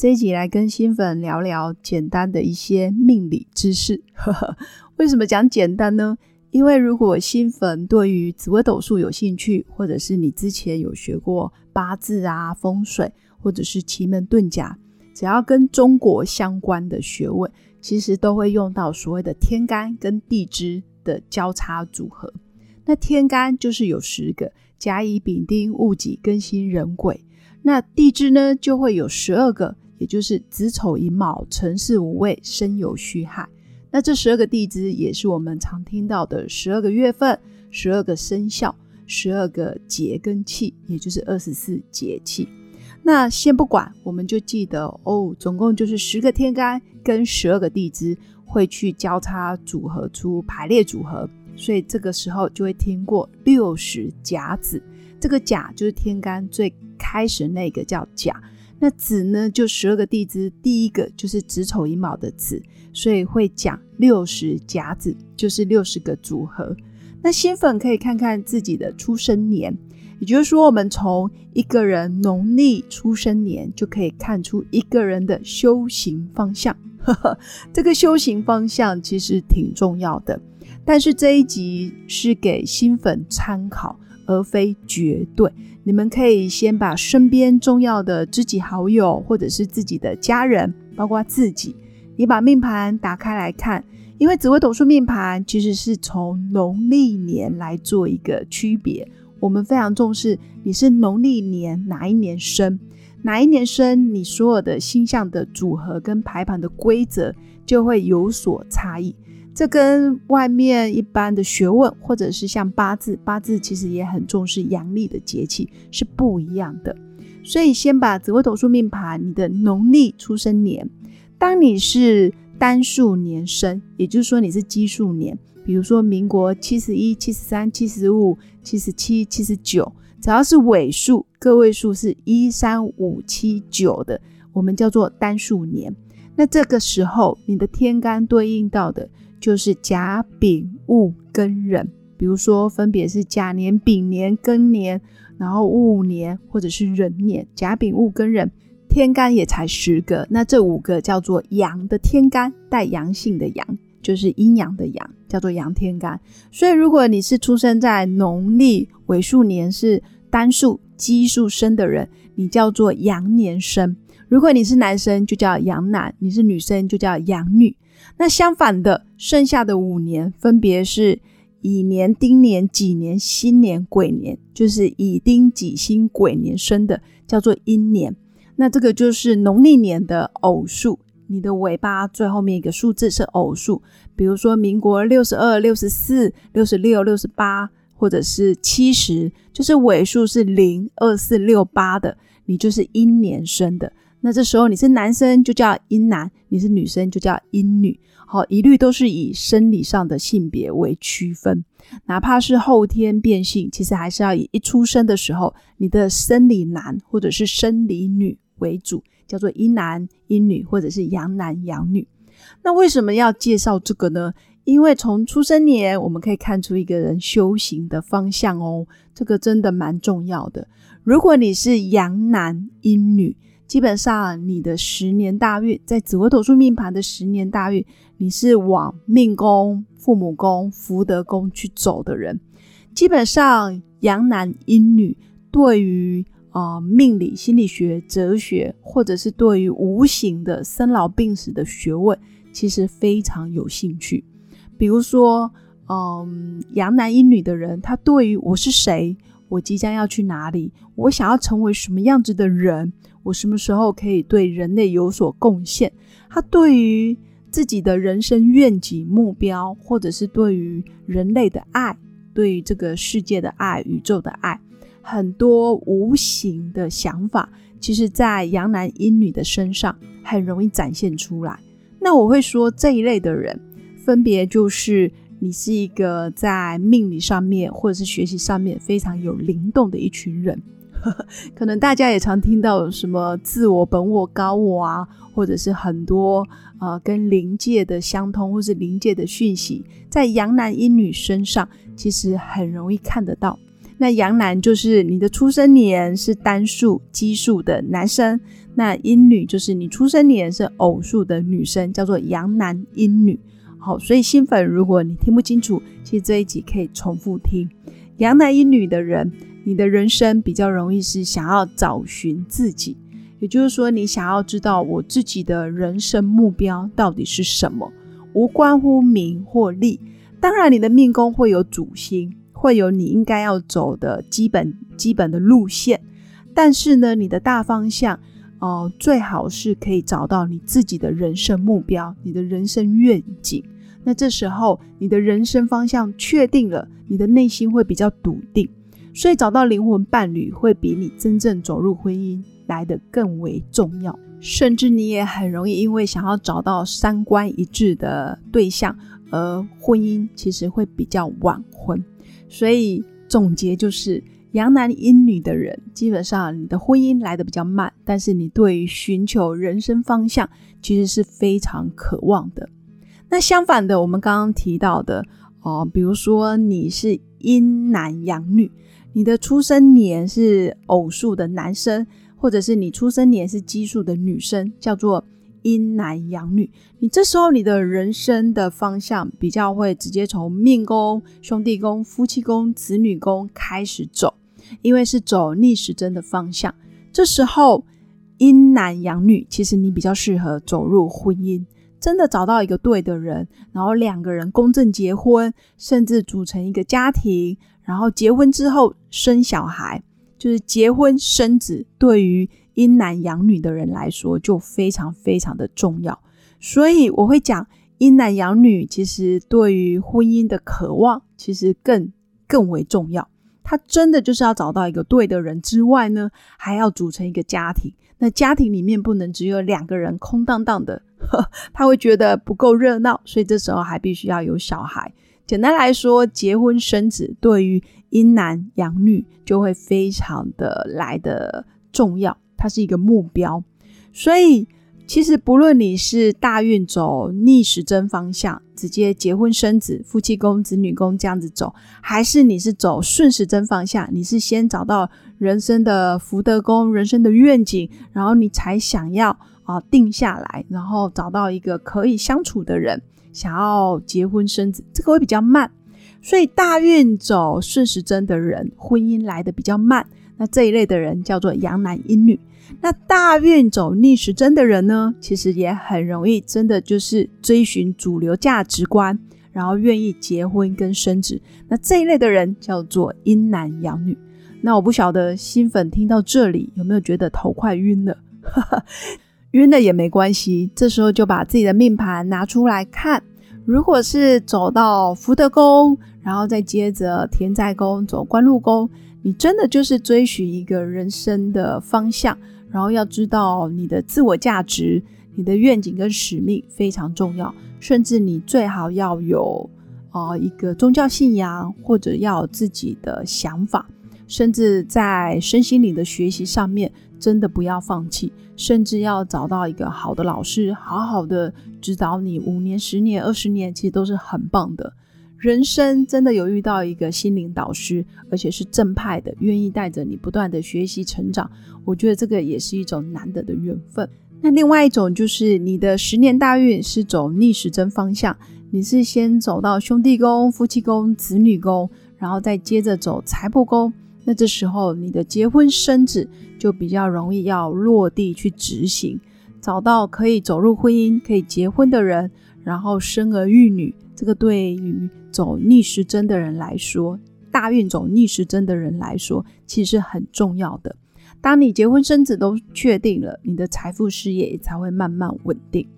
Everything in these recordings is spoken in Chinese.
这一集来跟新粉聊聊简单的一些命理知识。呵呵为什么讲简单呢？因为如果新粉对于紫微斗数有兴趣，或者是你之前有学过八字啊、风水，或者是奇门遁甲，只要跟中国相关的学问，其实都会用到所谓的天干跟地支的交叉组合。那天干就是有十个：甲乙丙丁戊己庚辛壬癸。那地支呢，就会有十二个。也就是子丑寅卯辰巳午未申酉戌亥，那这十二个地支也是我们常听到的十二个月份、十二个生肖、十二个节跟气，也就是二十四节气。那先不管，我们就记得哦，总共就是十个天干跟十二个地支会去交叉组合出排列组合，所以这个时候就会听过六十甲子。这个甲就是天干最开始那个叫甲。那子呢，就十二个地支，第一个就是子丑寅卯的子，所以会讲六十甲子，就是六十个组合。那新粉可以看看自己的出生年，也就是说，我们从一个人农历出生年就可以看出一个人的修行方向。这个修行方向其实挺重要的，但是这一集是给新粉参考。而非绝对，你们可以先把身边重要的知己好友，或者是自己的家人，包括自己，你把命盘打开来看，因为紫微斗数命盘其实是从农历年来做一个区别，我们非常重视你是农历年哪一年生，哪一年生，你所有的星象的组合跟排盘的规则就会有所差异。这跟外面一般的学问，或者是像八字，八字其实也很重视阳历的节气，是不一样的。所以先把紫微斗数命盘，你的农历出生年，当你是单数年生，也就是说你是奇数年，比如说民国七十一、七十三、七十五、七十七、七十九，只要是尾数，个位数是一、三、五、七、九的，我们叫做单数年。那这个时候，你的天干对应到的。就是甲丙戊庚壬，比如说分别是甲年、丙年、庚年，然后戊年或者是壬年。甲丙戊庚壬，天干也才十个，那这五个叫做阳的天干，带阳性的阳，就是阴阳的阳，叫做阳天干。所以如果你是出生在农历尾数年是单数奇数生的人，你叫做阳年生；如果你是男生，就叫阳男；你是女生，就叫阳女。那相反的，剩下的五年分别是乙年、丁年、己年、辛年、癸年，就是乙丁己辛癸年生的，叫做阴年。那这个就是农历年的偶数，你的尾巴最后面一个数字是偶数，比如说民国六十二、六十四、六十六、六十八，或者是七十，就是尾数是零、二、四、六、八的，你就是阴年生的。那这时候你是男生就叫阴男，你是女生就叫阴女，好，一律都是以生理上的性别为区分，哪怕是后天变性，其实还是要以一出生的时候你的生理男或者是生理女为主，叫做阴男阴女或者是阳男阳女。那为什么要介绍这个呢？因为从出生年我们可以看出一个人修行的方向哦，这个真的蛮重要的。如果你是阳男阴女。基本上，你的十年大运在紫微斗数命盘的十年大运，你是往命宫、父母宫、福德宫去走的人。基本上，阳男阴女对于啊命理、心理学、哲学，或者是对于无形的生老病死的学问，其实非常有兴趣。比如说，嗯，阳男阴女的人，他对于我是谁，我即将要去哪里，我想要成为什么样子的人。我什么时候可以对人类有所贡献？他对于自己的人生愿景目标，或者是对于人类的爱，对于这个世界的爱、宇宙的爱，很多无形的想法，其实，在阳男阴女的身上很容易展现出来。那我会说，这一类的人分别就是你是一个在命理上面或者是学习上面非常有灵动的一群人。可能大家也常听到什么自我、本我、高我啊，或者是很多呃跟灵界的相通，或是灵界的讯息，在阳男阴女身上其实很容易看得到。那阳男就是你的出生年是单数奇数的男生，那阴女就是你出生年是偶数的女生，叫做阳男阴女。好，所以新粉，如果你听不清楚，其实这一集可以重复听。阳男阴女的人。你的人生比较容易是想要找寻自己，也就是说，你想要知道我自己的人生目标到底是什么，无关乎名或利。当然，你的命宫会有主星，会有你应该要走的基本基本的路线，但是呢，你的大方向哦，最好是可以找到你自己的人生目标，你的人生愿景。那这时候，你的人生方向确定了，你的内心会比较笃定。所以找到灵魂伴侣会比你真正走入婚姻来得更为重要，甚至你也很容易因为想要找到三观一致的对象，而婚姻其实会比较晚婚。所以总结就是，阳男阴女的人，基本上你的婚姻来得比较慢，但是你对于寻求人生方向其实是非常渴望的。那相反的，我们刚刚提到的哦，比如说你是阴男阳女。你的出生年是偶数的男生，或者是你出生年是奇数的女生，叫做阴男阳女。你这时候你的人生的方向比较会直接从命宫、兄弟宫、夫妻宫、子女宫开始走，因为是走逆时针的方向。这时候阴男阳女，其实你比较适合走入婚姻，真的找到一个对的人，然后两个人公证结婚，甚至组成一个家庭。然后结婚之后生小孩，就是结婚生子，对于阴男阳女的人来说就非常非常的重要。所以我会讲阴男阳女，其实对于婚姻的渴望，其实更更为重要。他真的就是要找到一个对的人之外呢，还要组成一个家庭。那家庭里面不能只有两个人空荡荡的，他会觉得不够热闹，所以这时候还必须要有小孩。简单来说，结婚生子对于阴男阳女就会非常的来的重要，它是一个目标。所以，其实不论你是大运走逆时针方向，直接结婚生子、夫妻宫、子女宫这样子走，还是你是走顺时针方向，你是先找到人生的福德宫、人生的愿景，然后你才想要啊定下来，然后找到一个可以相处的人。想要结婚生子，这个会比较慢，所以大运走顺时针的人，婚姻来的比较慢。那这一类的人叫做阳男阴女。那大运走逆时针的人呢，其实也很容易，真的就是追寻主流价值观，然后愿意结婚跟生子。那这一类的人叫做阴男阳女。那我不晓得新粉听到这里有没有觉得头快晕了？晕了也没关系，这时候就把自己的命盘拿出来看。如果是走到福德宫，然后再接着田宅宫走官禄宫，你真的就是追寻一个人生的方向，然后要知道你的自我价值、你的愿景跟使命非常重要，甚至你最好要有啊一个宗教信仰，或者要有自己的想法，甚至在身心灵的学习上面。真的不要放弃，甚至要找到一个好的老师，好好的指导你五年、十年、二十年，其实都是很棒的。人生真的有遇到一个心灵导师，而且是正派的，愿意带着你不断的学习成长，我觉得这个也是一种难得的缘分。那另外一种就是你的十年大运是走逆时针方向，你是先走到兄弟宫、夫妻宫、子女宫，然后再接着走财帛宫。那这时候，你的结婚生子就比较容易要落地去执行，找到可以走入婚姻、可以结婚的人，然后生儿育女。这个对于走逆时针的人来说，大运走逆时针的人来说，其实很重要的。当你结婚生子都确定了，你的财富事业才会慢慢稳定。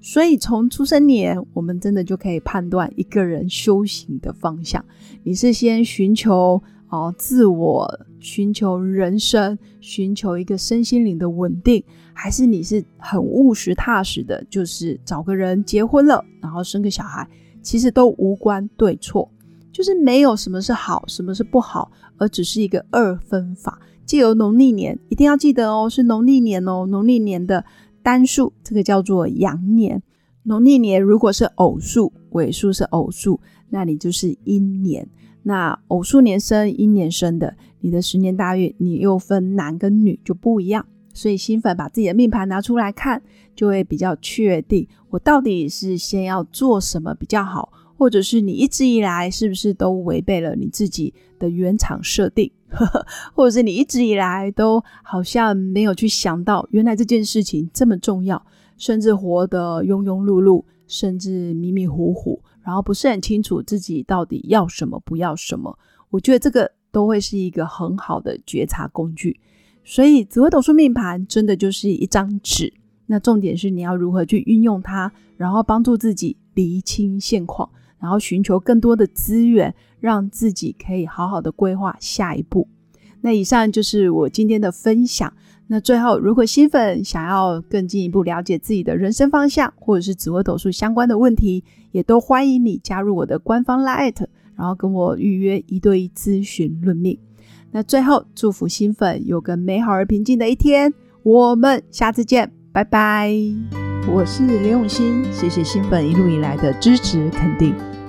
所以从出生年，我们真的就可以判断一个人修行的方向。你是先寻求。哦，自我寻求人生，寻求一个身心灵的稳定，还是你是很务实踏实的，就是找个人结婚了，然后生个小孩，其实都无关对错，就是没有什么是好，什么是不好，而只是一个二分法。借由农历年，一定要记得哦，是农历年哦，农历年的单数，这个叫做阳年。农历年如果是偶数，尾数是偶数，那你就是阴年。那偶数年生、阴年生的，你的十年大运，你又分男跟女就不一样。所以新粉把自己的命盘拿出来看，就会比较确定，我到底是先要做什么比较好，或者是你一直以来是不是都违背了你自己的原厂设定，或者是你一直以来都好像没有去想到，原来这件事情这么重要，甚至活得庸庸碌碌，甚至迷迷糊糊，然后不是很清楚自己到底要什么，不要什么。我觉得这个都会是一个很好的觉察工具。所以紫微斗数命盘真的就是一张纸，那重点是你要如何去运用它，然后帮助自己厘清现况，然后寻求更多的资源，让自己可以好好的规划下一步。那以上就是我今天的分享。那最后，如果新粉想要更进一步了解自己的人生方向，或者是紫微斗数相关的问题，也都欢迎你加入我的官方 Line，然后跟我预约一对一咨询论命。那最后，祝福新粉有个美好而平静的一天。我们下次见，拜拜。我是刘永新，谢谢新粉一路以来的支持肯定。